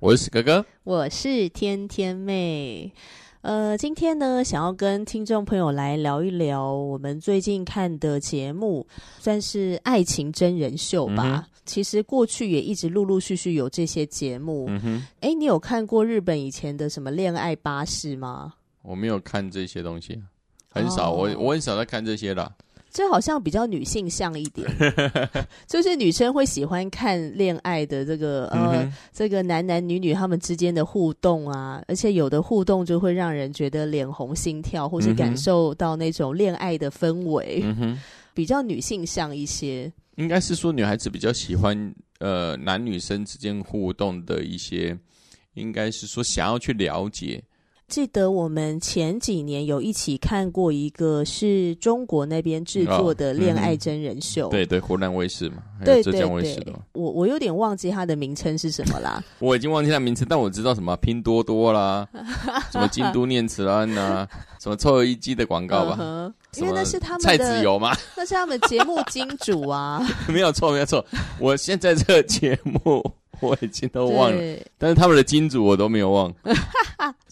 我是哥哥，我是天天妹。呃，今天呢，想要跟听众朋友来聊一聊我们最近看的节目，算是爱情真人秀吧。嗯、其实过去也一直陆陆续续有这些节目。嗯哼，哎，你有看过日本以前的什么恋爱巴士吗？我没有看这些东西，很少。哦、我我很少在看这些啦。这好像比较女性向一点，就是女生会喜欢看恋爱的这个呃，这个男男女女他们之间的互动啊，而且有的互动就会让人觉得脸红心跳，或是感受到那种恋爱的氛围，嗯、比较女性向一些。应该是说女孩子比较喜欢呃男女生之间互动的一些，应该是说想要去了解。记得我们前几年有一起看过一个是中国那边制作的恋爱真人秀，哦嗯、对对，湖南卫视嘛，还有浙江卫视的。对对对，我我有点忘记它的名称是什么啦。我已经忘记它名称，但我知道什么拼多多啦，什么京都念慈庵呐，什么臭油烟机的广告吧。Uh 因为那是他们的菜籽油吗？那是他们节目金主啊。没有错，没有错。我现在这个节目。我已经都忘了，但是他们的金主我都没有忘。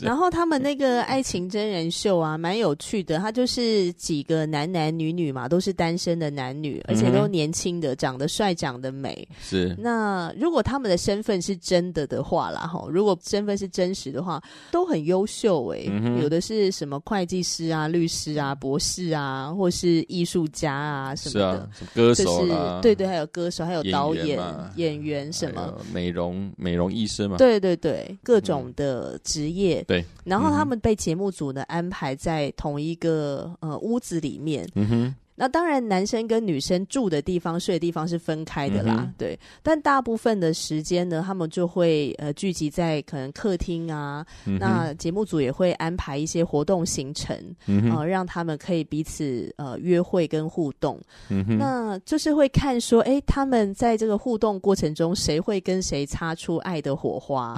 然后他们那个爱情真人秀啊，蛮有趣的。他就是几个男男女女嘛，都是单身的男女，而且都年轻的，长得帅，长得美。是。那如果他们的身份是真的的话啦，哈，如果身份是真实的话，都很优秀诶、欸。嗯、有的是什么会计师啊、律师啊、博士啊，或是艺术家啊什么的，是啊、歌手啦，对对，还有歌手，还有导演、演员、什么。美容美容医生嘛，对对对，各种的职业。嗯、对，然后他们被节目组呢安排在同一个呃屋子里面。嗯哼。那当然，男生跟女生住的地方、睡的地方是分开的啦，嗯、对。但大部分的时间呢，他们就会呃聚集在可能客厅啊。嗯、那节目组也会安排一些活动行程，嗯呃，让他们可以彼此呃约会跟互动。嗯那就是会看说，哎，他们在这个互动过程中，谁会跟谁擦出爱的火花？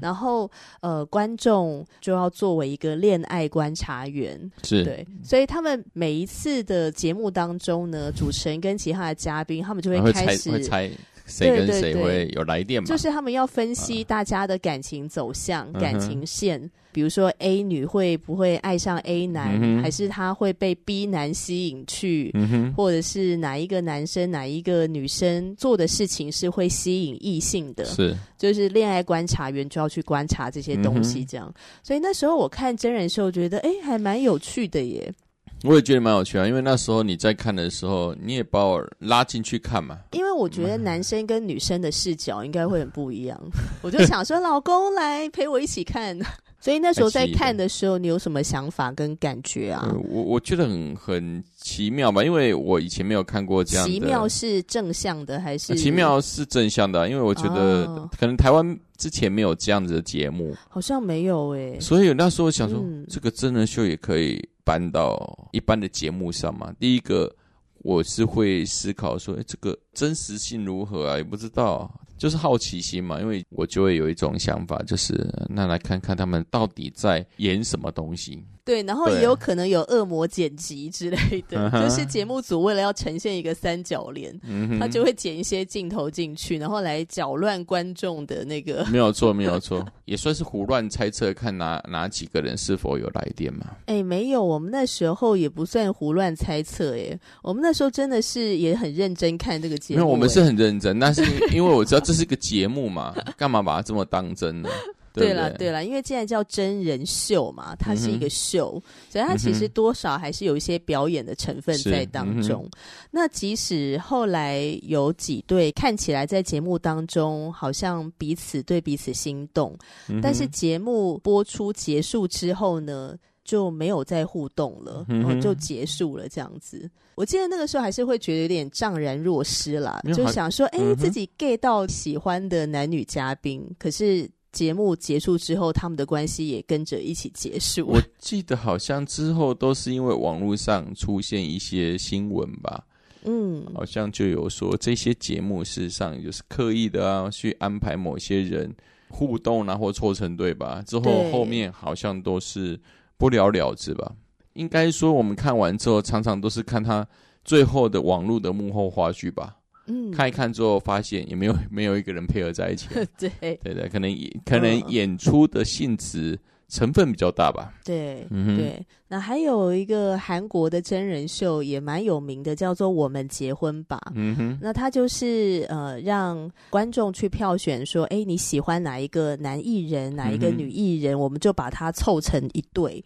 然后呃，观众就要作为一个恋爱观察员，是对。所以他们每一次的节目。目当中呢，主持人跟其他的嘉宾，他们就会开始会猜谁跟谁会有来电嘛？就是他们要分析大家的感情走向、啊、感情线，比如说 A 女会不会爱上 A 男，嗯、还是她会被 B 男吸引去，嗯、或者是哪一个男生、哪一个女生做的事情是会吸引异性的？是，就是恋爱观察员就要去观察这些东西，这样。嗯、所以那时候我看真人秀，觉得哎，还蛮有趣的耶。我也觉得蛮有趣啊，因为那时候你在看的时候，你也把我拉进去看嘛。因为我觉得男生跟女生的视角应该会很不一样，我就想说，老公来陪我一起看。所以那时候在看的时候，你有什么想法跟感觉啊？我我觉得很很奇妙吧，因为我以前没有看过这样的。奇妙是正向的还是？奇妙是正向的，因为我觉得可能台湾之前没有这样子的节目，好像没有诶。所以那时候想说，这个真人秀也可以搬到一般的节目上嘛。第一个，我是会思考说，诶，这个真实性如何啊？也不知道。就是好奇心嘛，因为我就会有一种想法，就是那来看看他们到底在演什么东西。对，然后也有可能有恶魔剪辑之类的，对就是节目组为了要呈现一个三角恋，嗯、他就会剪一些镜头进去，然后来搅乱观众的那个。没有错，没有 错，也算是胡乱猜测，看哪哪几个人是否有来电嘛？哎，没有，我们那时候也不算胡乱猜测，哎，我们那时候真的是也很认真看这个节目。没有我们是很认真，但是因为我知道这是个节目嘛，干嘛把它这么当真呢？对了，对？了，因为既然叫真人秀嘛，它是一个秀，嗯、所以它其实多少还是有一些表演的成分在当中。嗯、那即使后来有几对看起来在节目当中好像彼此对彼此心动，嗯、但是节目播出结束之后呢，就没有再互动了，然后、嗯、就结束了这样子。我记得那个时候还是会觉得有点怅然若失啦，就想说，哎、欸，自己 gay 到喜欢的男女嘉宾，嗯、可是节目结束之后，他们的关系也跟着一起结束。我记得好像之后都是因为网络上出现一些新闻吧，嗯，好像就有说这些节目事实上就是刻意的啊，去安排某些人互动啊，或凑成对吧？之后后面好像都是不了了之吧。应该说，我们看完之后，常常都是看他最后的网络的幕后花絮吧。嗯，看一看之后，发现也没有没有一个人配合在一起。对对对，可能可能演出的性质。成分比较大吧？对，嗯、对。那还有一个韩国的真人秀也蛮有名的，叫做《我们结婚吧》。嗯哼，那他就是呃，让观众去票选说，哎，你喜欢哪一个男艺人，哪一个女艺人，嗯、我们就把他凑成一对，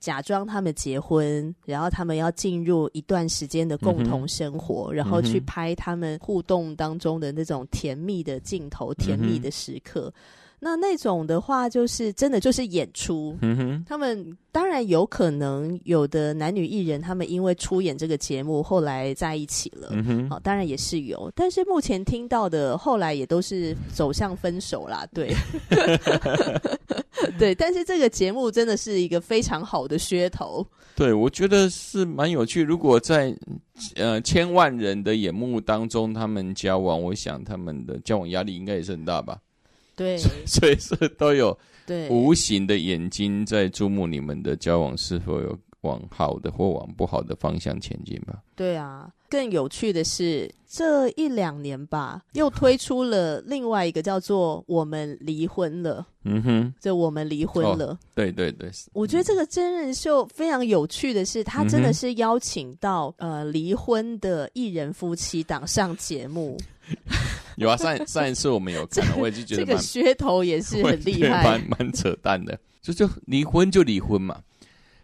假装他们结婚，然后他们要进入一段时间的共同生活，嗯、然后去拍他们互动当中的那种甜蜜的镜头、甜蜜的时刻。嗯那那种的话，就是真的就是演出。嗯哼，他们当然有可能有的男女艺人，他们因为出演这个节目，后来在一起了。嗯哼，好，当然也是有，但是目前听到的后来也都是走向分手啦。对，对，但是这个节目真的是一个非常好的噱头。对，我觉得是蛮有趣。如果在呃千万人的眼目当中，他们交往，我想他们的交往压力应该也是很大吧。对，所以是都有对无形的眼睛在注目你们的交往是否有往好的或往不好的方向前进吧？对啊，更有趣的是这一两年吧，又推出了另外一个叫做《我们离婚了》。嗯哼，就我们离婚了。哦、对对对，我觉得这个真人秀非常有趣的是，他真的是邀请到、嗯、呃离婚的艺人夫妻档上节目。有啊，上上一次我们有看，我也是觉得这个噱头也是很厉害，蛮蛮扯淡的。就就离婚就离婚嘛，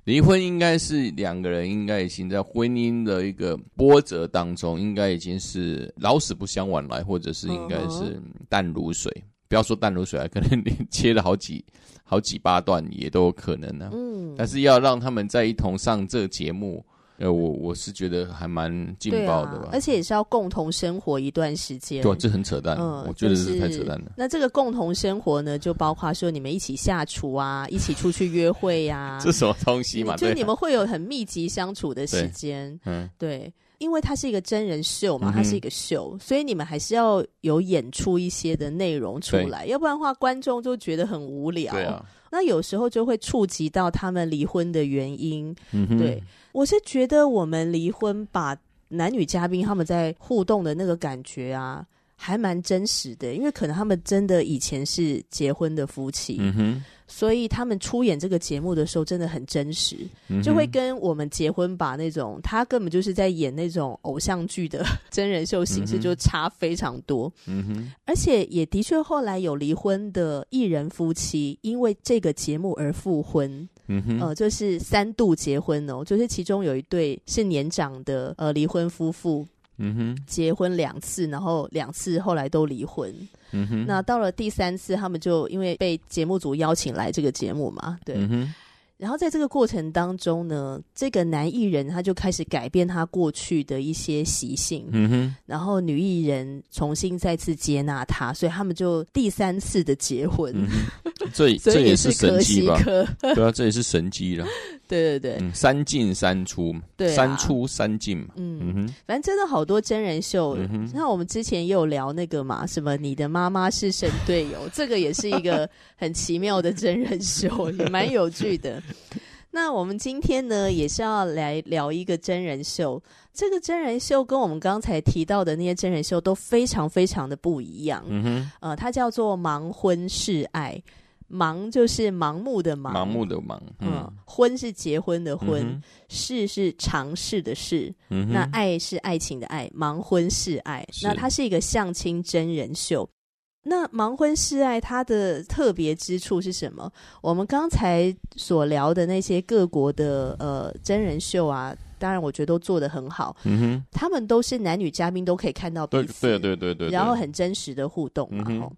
离婚应该是两个人应该已经在婚姻的一个波折当中，应该已经是老死不相往来，或者是应该是淡如水。Uh. 不要说淡如水啊，可能你切了好几好几八段也都有可能呢、啊。嗯，但是要让他们在一同上这个节目。呃，我我是觉得还蛮劲爆的吧，啊，而且也是要共同生活一段时间。对，这很扯淡，嗯，我觉得是太扯淡了。那这个共同生活呢，就包括说你们一起下厨啊，一起出去约会呀，啊，这什么东西嘛？就你们会有很密集相处的时间，嗯，对，因为它是一个真人秀嘛，它是一个秀，嗯、所以你们还是要有演出一些的内容出来，要不然的话，观众就觉得很无聊。对啊。那有时候就会触及到他们离婚的原因。嗯哼，对，我是觉得我们离婚把男女嘉宾他们在互动的那个感觉啊，还蛮真实的，因为可能他们真的以前是结婚的夫妻。嗯哼。所以他们出演这个节目的时候真的很真实，嗯、就会跟我们结婚吧那种，他根本就是在演那种偶像剧的 真人秀形式，就差非常多。嗯哼，而且也的确后来有离婚的艺人夫妻，因为这个节目而复婚。嗯哼，呃，就是三度结婚哦，就是其中有一对是年长的呃离婚夫妇。嗯哼，结婚两次，然后两次后来都离婚。嗯哼，那到了第三次，他们就因为被节目组邀请来这个节目嘛，对。然后在这个过程当中呢，这个男艺人他就开始改变他过去的一些习性。嗯哼，然后女艺人重新再次接纳他，所以他们就第三次的结婚。嗯这这也是神迹吧？对啊，这也是神迹了。对对对，嗯、三进三出，对、啊，三出三进嘛。嗯，嗯哼，反正真的好多真人秀。那、嗯、哼我们之前也有聊那个嘛，什么你的妈妈是神队友，这个也是一个 很奇妙的真人秀，也蛮有趣的。那我们今天呢，也是要来聊一个真人秀。这个真人秀跟我们刚才提到的那些真人秀都非常非常的不一样。嗯哼，呃，它叫做盲婚试爱。盲就是盲目的盲，盲目的盲。嗯，嗯，婚是结婚的婚，嗯、试是尝试的试。嗯哼，那爱是爱情的爱，盲婚试爱。那它是一个相亲真人秀。那盲婚示爱它的特别之处是什么？我们刚才所聊的那些各国的呃真人秀啊，当然我觉得都做得很好。嗯哼，他们都是男女嘉宾都可以看到彼此，对对对对对，然后很真实的互动嘛。嗯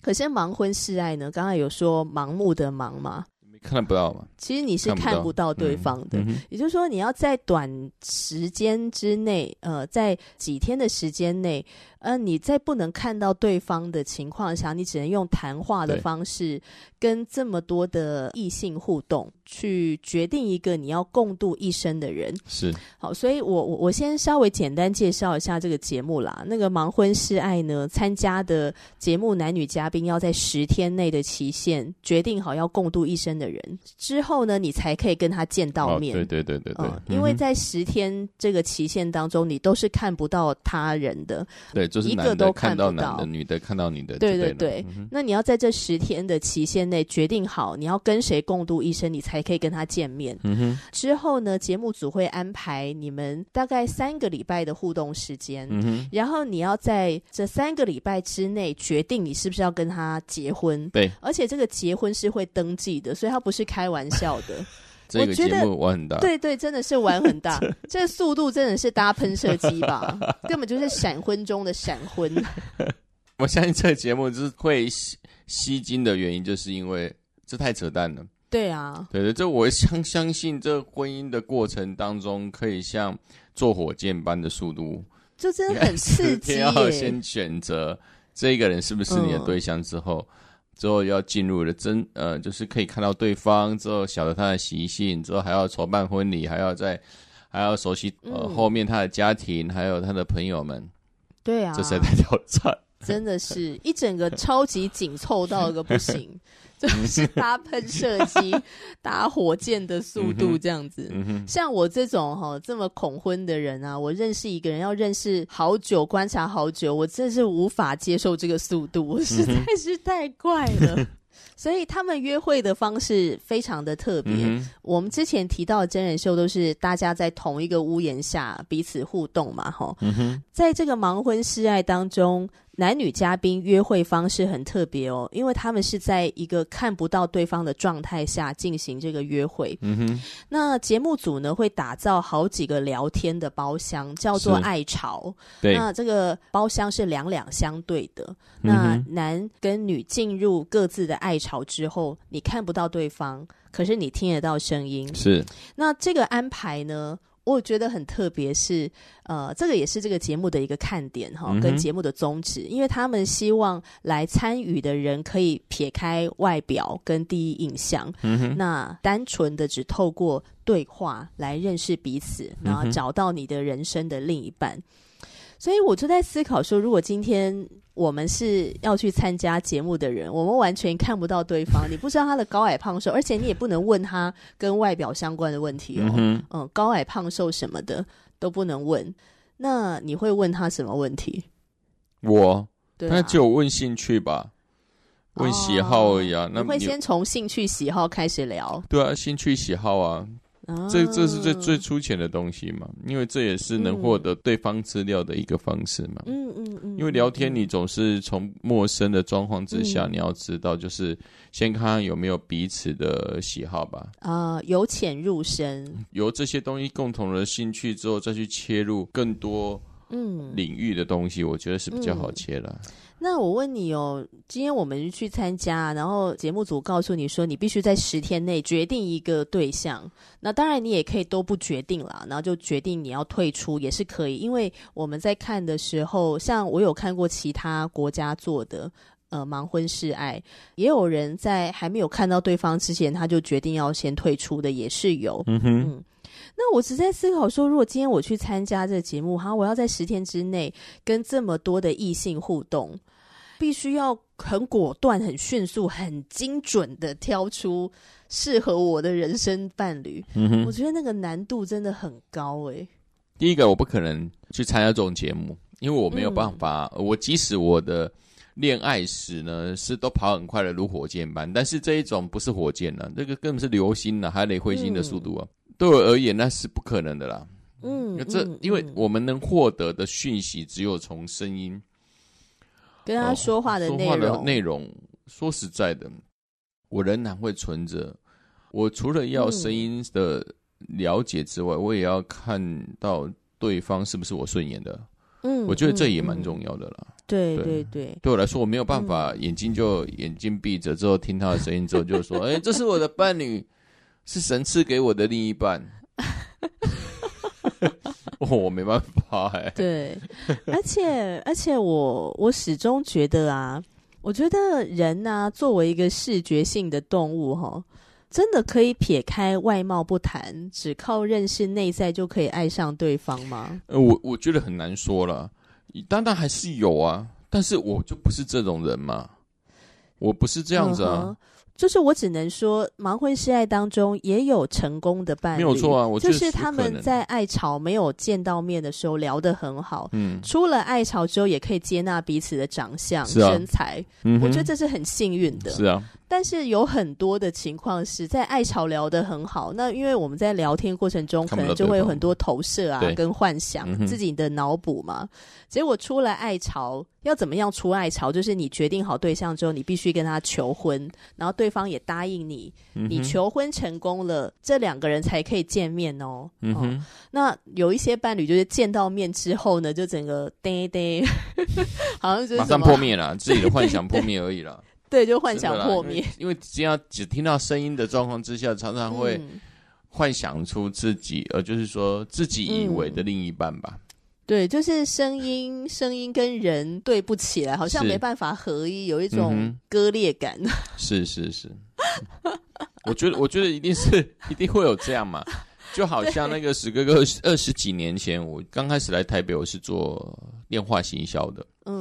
可是盲婚示爱呢？刚才有说盲目的盲嘛？看不到嘛？其实你是看不到对方的，嗯、也就是说，你要在短时间之内，呃，在几天的时间内。呃，你在不能看到对方的情况下，你只能用谈话的方式跟这么多的异性互动，去决定一个你要共度一生的人。是。好，所以我我我先稍微简单介绍一下这个节目啦。那个盲婚试爱呢，参加的节目男女嘉宾要在十天内的期限决定好要共度一生的人之后呢，你才可以跟他见到面。哦、对对对对对、嗯。因为在十天这个期限当中，你都是看不到他人的。对。就是、一个都看不到，男的女的看到你的，对对对。嗯、那你要在这十天的期限内决定好你要跟谁共度一生，你才可以跟他见面。嗯哼。之后呢，节目组会安排你们大概三个礼拜的互动时间。嗯哼。然后你要在这三个礼拜之内决定你是不是要跟他结婚。对。而且这个结婚是会登记的，所以他不是开玩笑的。这个节目玩很大，对对，真的是玩很大。这速度真的是搭喷射机吧？根本就是闪婚中的闪婚。我相信这个节目就是会吸吸睛的原因，就是因为这太扯淡了。对啊，对对，这我相相信，这婚姻的过程当中可以像坐火箭般的速度，就真的很刺激。你要先选择这个人是不是你的对象之后。嗯之后要进入了真呃，就是可以看到对方之后，晓得他的习性，之后还要筹办婚礼，还要在还要熟悉呃、嗯、后面他的家庭，还有他的朋友们。对啊，这才在挑战，真的是一整个超级紧凑到一个不行。就是 搭喷射机、搭火箭的速度这样子。像我这种哈这么恐婚的人啊，我认识一个人要认识好久，观察好久，我真是无法接受这个速度，我实在是太快了。嗯、所以他们约会的方式非常的特别。嗯、我们之前提到的真人秀都是大家在同一个屋檐下彼此互动嘛，哈、嗯。在这个盲婚试爱当中。男女嘉宾约会方式很特别哦，因为他们是在一个看不到对方的状态下进行这个约会。嗯哼。那节目组呢会打造好几个聊天的包厢，叫做爱巢。对。那这个包厢是两两相对的。嗯。那男跟女进入各自的爱巢之后，你看不到对方，可是你听得到声音。是。那这个安排呢？我觉得很特别，是呃，这个也是这个节目的一个看点哈，跟节目的宗旨，嗯、因为他们希望来参与的人可以撇开外表跟第一印象，嗯、那单纯的只透过对话来认识彼此，然后找到你的人生的另一半。所以我就在思考说，如果今天。我们是要去参加节目的人，我们完全看不到对方，你不知道他的高矮胖瘦，而且你也不能问他跟外表相关的问题哦。嗯，哼嗯，高矮胖瘦什么的都不能问。那你会问他什么问题？我，对啊，那就问兴趣吧，问喜好而已啊。哦，那你会先从兴趣喜好开始聊？对啊，兴趣喜好啊。这这是最最粗浅的东西嘛，因为这也是能获得对方资料的一个方式嘛。嗯嗯嗯。因为聊天，你总是从陌生的状况之下，你要知道，就是先看看有没有彼此的喜好吧。啊，由浅入深，由这些东西共同的兴趣之后，再去切入更多嗯领域的东西，我觉得是比较好切的。那我问你哦，今天我们去参加，然后节目组告诉你说，你必须在十天内决定一个对象。那当然，你也可以都不决定啦，然后就决定你要退出也是可以。因为我们在看的时候，像我有看过其他国家做的呃盲婚试爱，也有人在还没有看到对方之前，他就决定要先退出的，也是有。嗯哼。嗯那我只在思考说，如果今天我去参加这个节目，哈，我要在十天之内跟这么多的异性互动，必须要很果断、很迅速、很精准的挑出适合我的人生伴侣。嗯哼，我觉得那个难度真的很高诶、欸。第一个，我不可能去参加这种节目，因为我没有办法。嗯、我即使我的恋爱史呢是都跑很快的，如火箭般，但是这一种不是火箭了、啊，这个根本是流星啊，还得彗星的速度啊。嗯对我而言，那是不可能的啦。嗯，这因为我们能获得的讯息只有从声音跟他说话的内容。说话的内容，说实在的，我仍然会存着。我除了要声音的了解之外，我也要看到对方是不是我顺眼的。嗯，我觉得这也蛮重要的啦。对对对，对我来说，我没有办法眼睛就眼睛闭着之后听他的声音之后就说，哎，这是我的伴侣，是神赐给我的另一半。哦，我没办法哎。对，而且而且我我始终觉得啊，我觉得人呢，作为一个视觉性的动物，哈。真的可以撇开外貌不谈，只靠认识内在就可以爱上对方吗？呃，我我觉得很难说了，当然还是有啊，但是我就不是这种人嘛，我不是这样子啊。嗯就是我只能说，盲婚试爱当中也有成功的伴侣，没有错啊。我就是他们在爱巢没有见到面的时候聊得很好，嗯，出了爱巢之后也可以接纳彼此的长相、啊、身材，嗯，我觉得这是很幸运的，是啊。但是有很多的情况是在爱巢聊得很好，那因为我们在聊天过程中可能就会有很多投射啊，跟幻想自己的脑补嘛。结果出了爱巢，要怎么样出爱巢？就是你决定好对象之后，你必须跟他求婚，然后对方也答应你，你求婚成功了，这两个人才可以见面哦。嗯哼，那有一些伴侣就是见到面之后呢，就整个呆呆，好像就是马上破灭了，自己的幻想破灭而已了。对，就幻想破灭。因为只要只听到声音的状况之下，常常会幻想出自己，呃，就是说自己以为的另一半吧。嗯、对，就是声音，声音跟人对不起来，好像没办法合一，有一种割裂感。是 是是，我觉得，我觉得一定是一定会有这样嘛。就好像那个史哥哥二十几年前，我刚开始来台北，我是做电话行销的。嗯。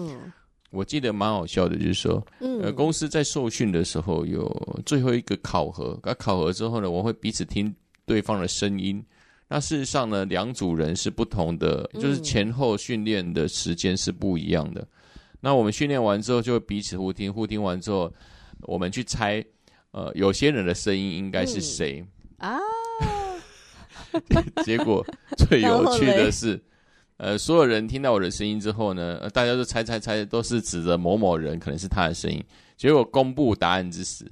我记得蛮好笑的，就是说，嗯、呃，公司在受训的时候有最后一个考核，那考核之后呢，我会彼此听对方的声音。那事实上呢，两组人是不同的，就是前后训练的时间是不一样的。嗯、那我们训练完之后，就会彼此互听，互听完之后，我们去猜，呃，有些人的声音应该是谁、嗯、啊？结果最有趣的是。呃，所有人听到我的声音之后呢，呃，大家都猜猜猜，都是指着某某人，可能是他的声音。结果公布答案之时，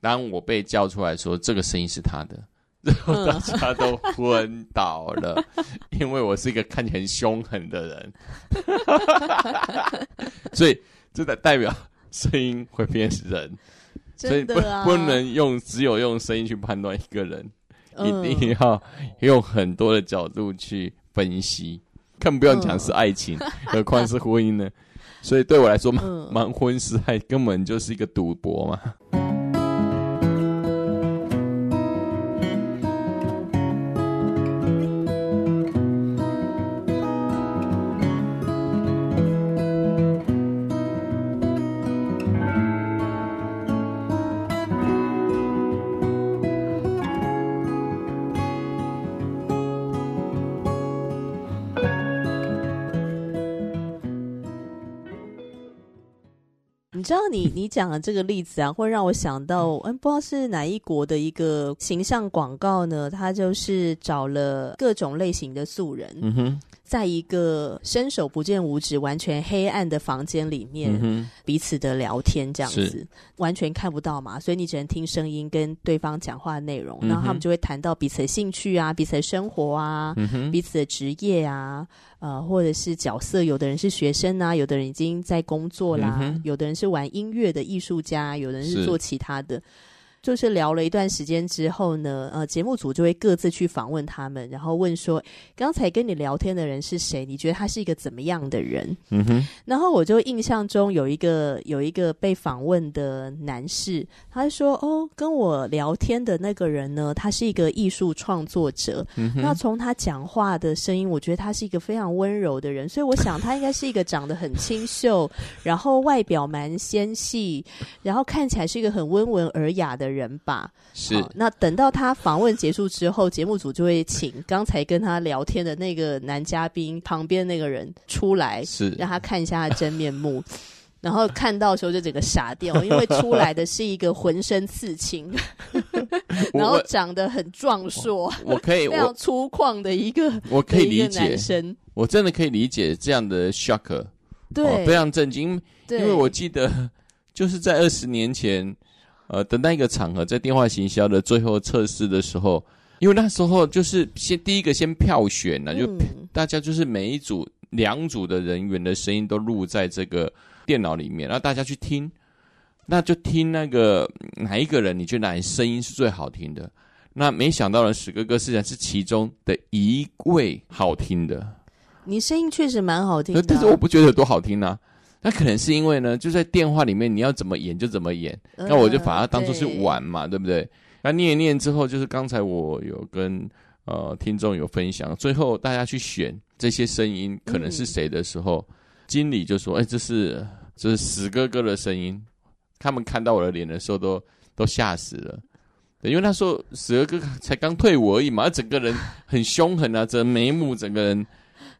当我被叫出来说这个声音是他的，然后 大家都昏倒了，因为我是一个看起来很凶狠的人，所以这代代表声音会变人，所以不不能用只有用声音去判断一个人，一定要用很多的角度去分析。更不用讲是爱情，嗯、何况是婚姻呢？所以对我来说，盲盲婚试爱根本就是一个赌博嘛。你讲的这个例子啊，会让我想到，嗯，不知道是哪一国的一个形象广告呢？他就是找了各种类型的素人，嗯哼，在一个伸手不见五指、完全黑暗的房间里面，嗯、彼此的聊天这样子，完全看不到嘛，所以你只能听声音跟对方讲话的内容，然后他们就会谈到彼此的兴趣啊、彼此的生活啊、嗯、彼此的职业啊。呃，或者是角色，有的人是学生啊，有的人已经在工作啦，嗯、有的人是玩音乐的艺术家，有的人是做其他的。就是聊了一段时间之后呢，呃，节目组就会各自去访问他们，然后问说：“刚才跟你聊天的人是谁？你觉得他是一个怎么样的人？”嗯哼。然后我就印象中有一个有一个被访问的男士，他说：“哦，跟我聊天的那个人呢，他是一个艺术创作者。嗯哼。那从他讲话的声音，我觉得他是一个非常温柔的人，所以我想他应该是一个长得很清秀，然后外表蛮纤细，然后看起来是一个很温文尔雅的人。”人吧，是。那等到他访问结束之后，节目组就会请刚才跟他聊天的那个男嘉宾旁边那个人出来，是让他看一下他真面目。然后看到的时候就整个傻掉，因为出来的是一个浑身刺青，然后长得很壮硕，我可以非常粗犷的一个，我可以理解男生，我真的可以理解这样的 shock，对、哦，非常震惊，因为我记得就是在二十年前。呃，等待一个场合，在电话行销的最后测试的时候，因为那时候就是先第一个先票选呢，就大家就是每一组两组的人员的声音都录在这个电脑里面，然后大家去听，那就听那个哪一个人，你觉得哪声音是最好听的？那没想到呢史哥哥是是其中的一位好听的。你声音确实蛮好听的，但是我不觉得有多好听啊。那可能是因为呢，就在电话里面，你要怎么演就怎么演，呃、那我就把它当做是玩嘛，对，对不对？那念一念之后，就是刚才我有跟呃听众有分享，最后大家去选这些声音可能是谁的时候，嗯、经理就说：“哎，这是这是死哥哥的声音。”他们看到我的脸的时候都，都都吓死了，因为他说史哥哥才刚退伍而已嘛，他整个人很凶狠啊，整眉目，整个人。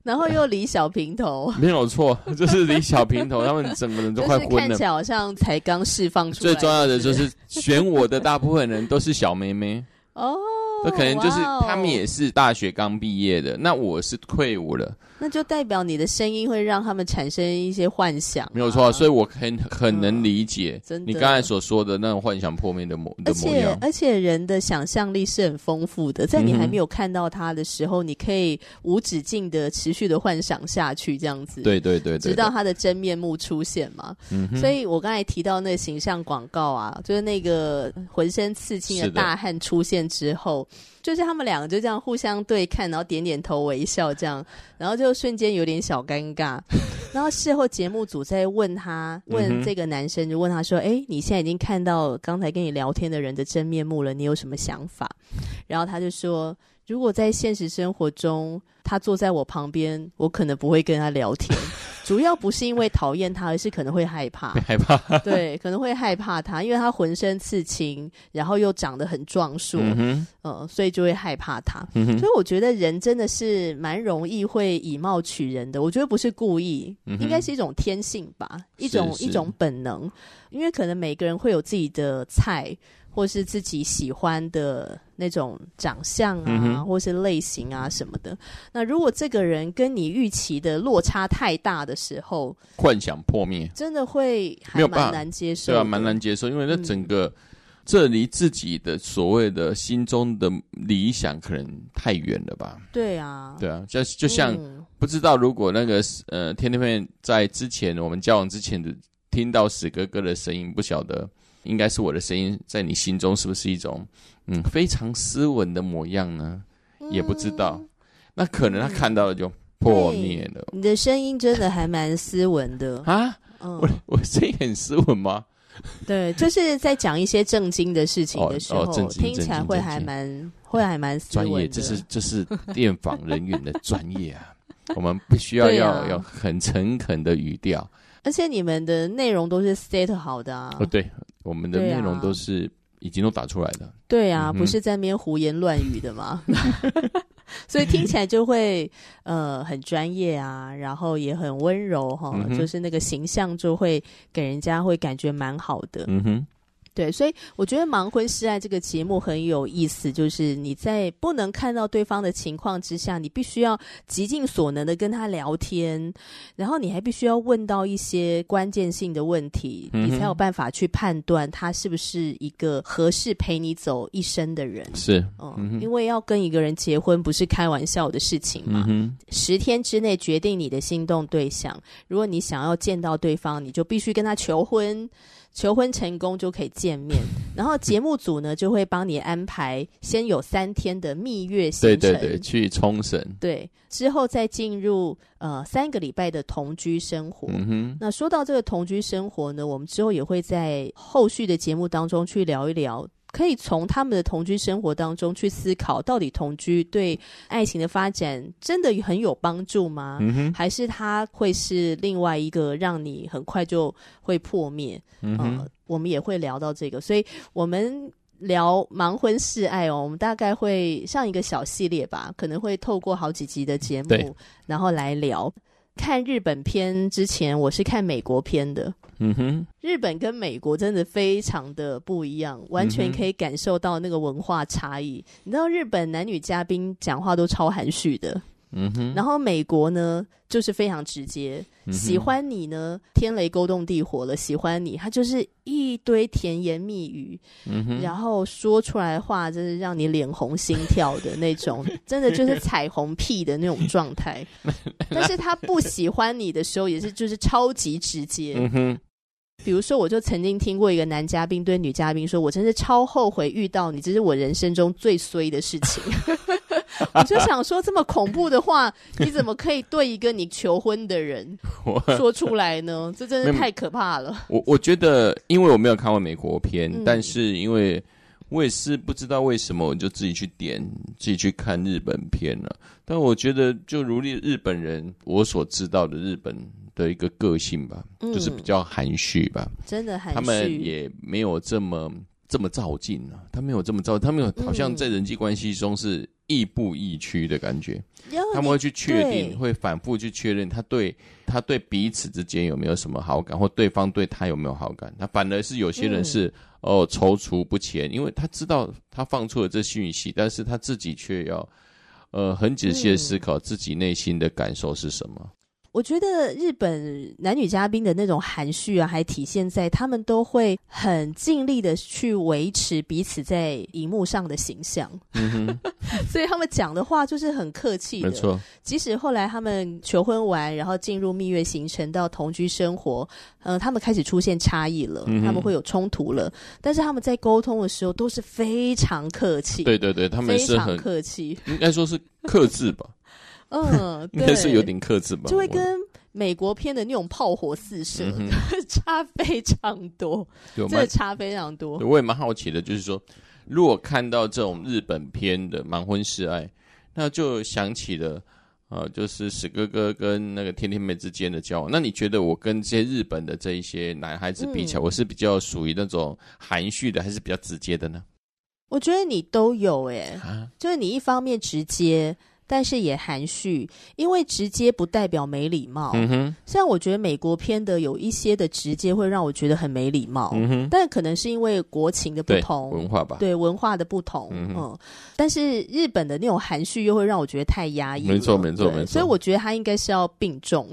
然后又理小平头，没有错，就是理小平头，他们整个人都快昏了，看起来好像才刚释放出来。最重要的就是选我的大部分人都是小妹妹哦。那可能就是他们也是大学刚毕业的，那我是退伍了，那就代表你的声音会让他们产生一些幻想，没有错，所以我很很能理解你刚才所说的那种幻想破灭的模。而且而且人的想象力是很丰富的，在你还没有看到他的时候，你可以无止境的持续的幻想下去，这样子，对对对，直到他的真面目出现嘛。所以我刚才提到那个形象广告啊，就是那个浑身刺青的大汉出现之后。就是他们两个就这样互相对看，然后点点头微笑，这样，然后就瞬间有点小尴尬。然后事后节目组在问他，问这个男生，就问他说：“哎，你现在已经看到刚才跟你聊天的人的真面目了，你有什么想法？”然后他就说：“如果在现实生活中，他坐在我旁边，我可能不会跟他聊天。”主要不是因为讨厌他，而是可能会害怕。害怕，对，可能会害怕他，因为他浑身刺青，然后又长得很壮硕，嗯，呃，所以就会害怕他。嗯，所以我觉得人真的是蛮容易会以貌取人的。我觉得不是故意，嗯，应该是一种天性吧，一种一种本能。因为可能每个人会有自己的菜。或是自己喜欢的那种长相啊，嗯、或是类型啊什么的。那如果这个人跟你预期的落差太大的时候，幻想破灭，真的会还蛮难接受。对啊，蛮难接受，因为那整个、嗯、这离自己的所谓的心中的理想可能太远了吧？对啊，对啊，就就像、嗯、不知道如果那个呃天天妹在之前我们交往之前的听到史哥哥的声音，不晓得。应该是我的声音，在你心中是不是一种嗯非常斯文的模样呢？嗯、也不知道，那可能他看到了就破灭了。你的声音真的还蛮斯文的啊！嗯、我我声音很斯文吗？对，就是在讲一些正经的事情的时候，哦哦、听起来会还蛮会还蛮斯文的。专业，这是这是电访人员的专业啊！我们必须要要、啊、要很诚恳的语调，而且你们的内容都是 set 好的啊！哦，对。我们的内容都是已经都打出来的，对啊，不是在那边胡言乱语的嘛，所以听起来就会呃很专业啊，然后也很温柔哈，嗯、就是那个形象就会给人家会感觉蛮好的，嗯哼。对，所以我觉得《盲婚试爱》这个节目很有意思，就是你在不能看到对方的情况之下，你必须要极尽所能的跟他聊天，然后你还必须要问到一些关键性的问题，嗯、你才有办法去判断他是不是一个合适陪你走一生的人。是，嗯，嗯因为要跟一个人结婚不是开玩笑的事情嘛。嗯、十天之内决定你的心动对象，如果你想要见到对方，你就必须跟他求婚。求婚成功就可以见面，然后节目组呢就会帮你安排，先有三天的蜜月行程，对对对，去冲绳，对，之后再进入呃三个礼拜的同居生活。嗯哼，那说到这个同居生活呢，我们之后也会在后续的节目当中去聊一聊。可以从他们的同居生活当中去思考，到底同居对爱情的发展真的很有帮助吗？嗯，还是它会是另外一个让你很快就会破灭？嗯，呃，我们也会聊到这个，所以我们聊盲婚试爱哦，我们大概会上一个小系列吧，可能会透过好几集的节目，然后来聊。看日本片之前，我是看美国片的。嗯哼，日本跟美国真的非常的不一样，完全可以感受到那个文化差异。嗯，你知道日本男女嘉宾讲话都超含蓄的。嗯哼，然后美国呢，就是非常直接，嗯、喜欢你呢，天雷勾动地火了，喜欢你，他就是一堆甜言蜜语，嗯哼，然后说出来的话，就是让你脸红心跳的那种，真的就是彩虹屁的那种状态。但是他不喜欢你的时候，也是就是超级直接，嗯哼。比如说，我就曾经听过一个男嘉宾对女嘉宾说：“我真是超后悔遇到你，这是我人生中最衰的事情。” 我就想说，这么恐怖的话，你怎么可以对一个你求婚的人 说出来呢？这真是太可怕了。我我觉得，因为我没有看过美国片，嗯、但是因为我也是不知道为什么，我就自己去点，自己去看日本片了。但我觉得，就如日日本人，我所知道的日本。的一个个性吧，嗯、就是比较含蓄吧，真的含蓄。他们也没有这么这么照进啊，他没有这么照，他们有好像在人际关系中是亦步亦趋的感觉。嗯、他们会去确定，会反复去确认他对他对彼此之间有没有什么好感，或对方对他有没有好感。他反而是有些人是、嗯、哦踌躇不前，因为他知道他放出了这讯息，但是他自己却要呃很仔细的思考自己内心的感受是什么。我觉得日本男女嘉宾的那种含蓄啊，还体现在他们都会很尽力的去维持彼此在荧幕上的形象，嗯、所以他们讲的话就是很客气的。没错，即使后来他们求婚完，然后进入蜜月行程到同居生活，嗯、呃，他们开始出现差异了，嗯、他们会有冲突了，但是他们在沟通的时候都是非常客气。对对对，他们是很客气，应该说是克制吧。嗯，应该是有点克制吧，就会跟美国片的那种炮火四射、嗯、差非常多，真的差非常多。我也蛮好奇的，就是说，如果看到这种日本片的盲婚试爱，那就想起了，呃，就是史哥哥跟那个天天妹之间的交往。那你觉得我跟这些日本的这一些男孩子比起来，嗯、我是比较属于那种含蓄的，还是比较直接的呢？我觉得你都有、欸，哎，啊、就是你一方面直接。但是也含蓄，因为直接不代表没礼貌。嗯哼，像我觉得美国片的有一些的直接会让我觉得很没礼貌。嗯哼，但可能是因为国情的不同，文化吧，对文化的不同。嗯，嗯，但是日本的那种含蓄又会让我觉得太压抑。没错，没错，没错。所以我觉得他应该是要并重，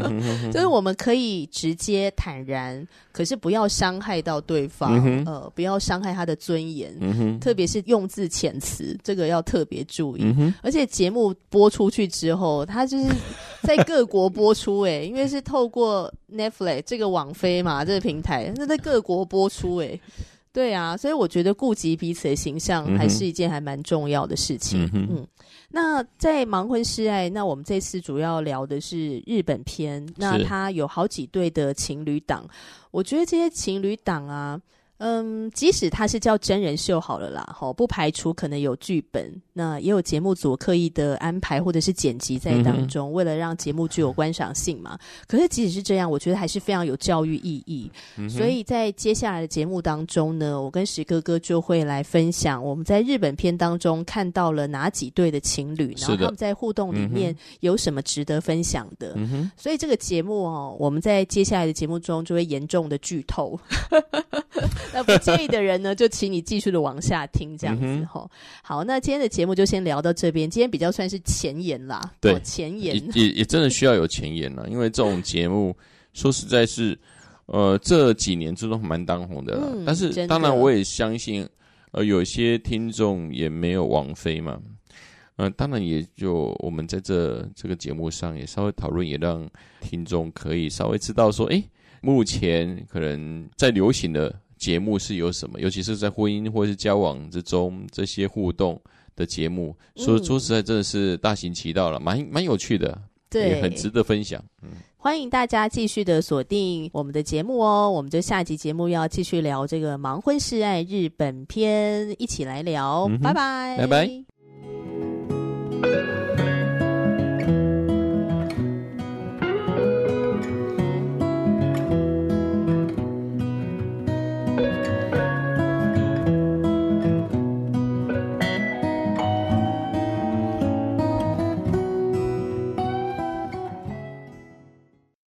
就是我们可以直接坦然，可是不要伤害到对方，嗯、呃，不要伤害他的尊严。嗯哼，特别是用字遣词，这个要特别注意。嗯哼，而且节目播出去之后，他就是在各国播出，诶，因为是透过 Netflix 这个网飞嘛，这个平台，那在各国播出，诶，对啊，所以我觉得顾及彼此的形象，还是一件还蛮重要的事情。嗯，嗯，那在盲婚试爱，那我们这次主要聊的是日本片，那他有好几对的情侣档，我觉得这些情侣档啊。嗯，即使他是叫真人秀好了啦，齁，不排除可能有剧本，那也有节目组刻意的安排或者是剪辑在当中，嗯、为了让节目具有观赏性嘛。可是即使是这样，我觉得还是非常有教育意义。嗯、所以在接下来的节目当中呢，我跟石哥哥就会来分享我们在日本片当中看到了哪几对的情侣，然后他们在互动里面有什么值得分享的。嗯、所以这个节目哦，我们在接下来的节目中就会严重的剧透。那不介意的人呢，就请你继续的往下听，这样子吼。嗯、好，那今天的节目就先聊到这边。今天比较算是前言啦，对，哦、前言也也真的需要有前言啦，因为这种 节目说实在是，呃，这几年之中蛮当红的啦。嗯、但是当然我也相信，呃，有些听众也没有王菲嘛。嗯、呃，当然也就我们在这这个节目上也稍微讨论，也让听众可以稍微知道说，哎，目前可能在流行的。节目是有什么？尤其是在婚姻或是交往之中，这些互动的节目说说实在真的是大行其道了蛮蛮有趣的对。很值得分享欢迎大家继续的锁定我们的节目哦我们就下集节目要继续聊这个盲婚示爱日本片一起来聊拜拜。拜拜。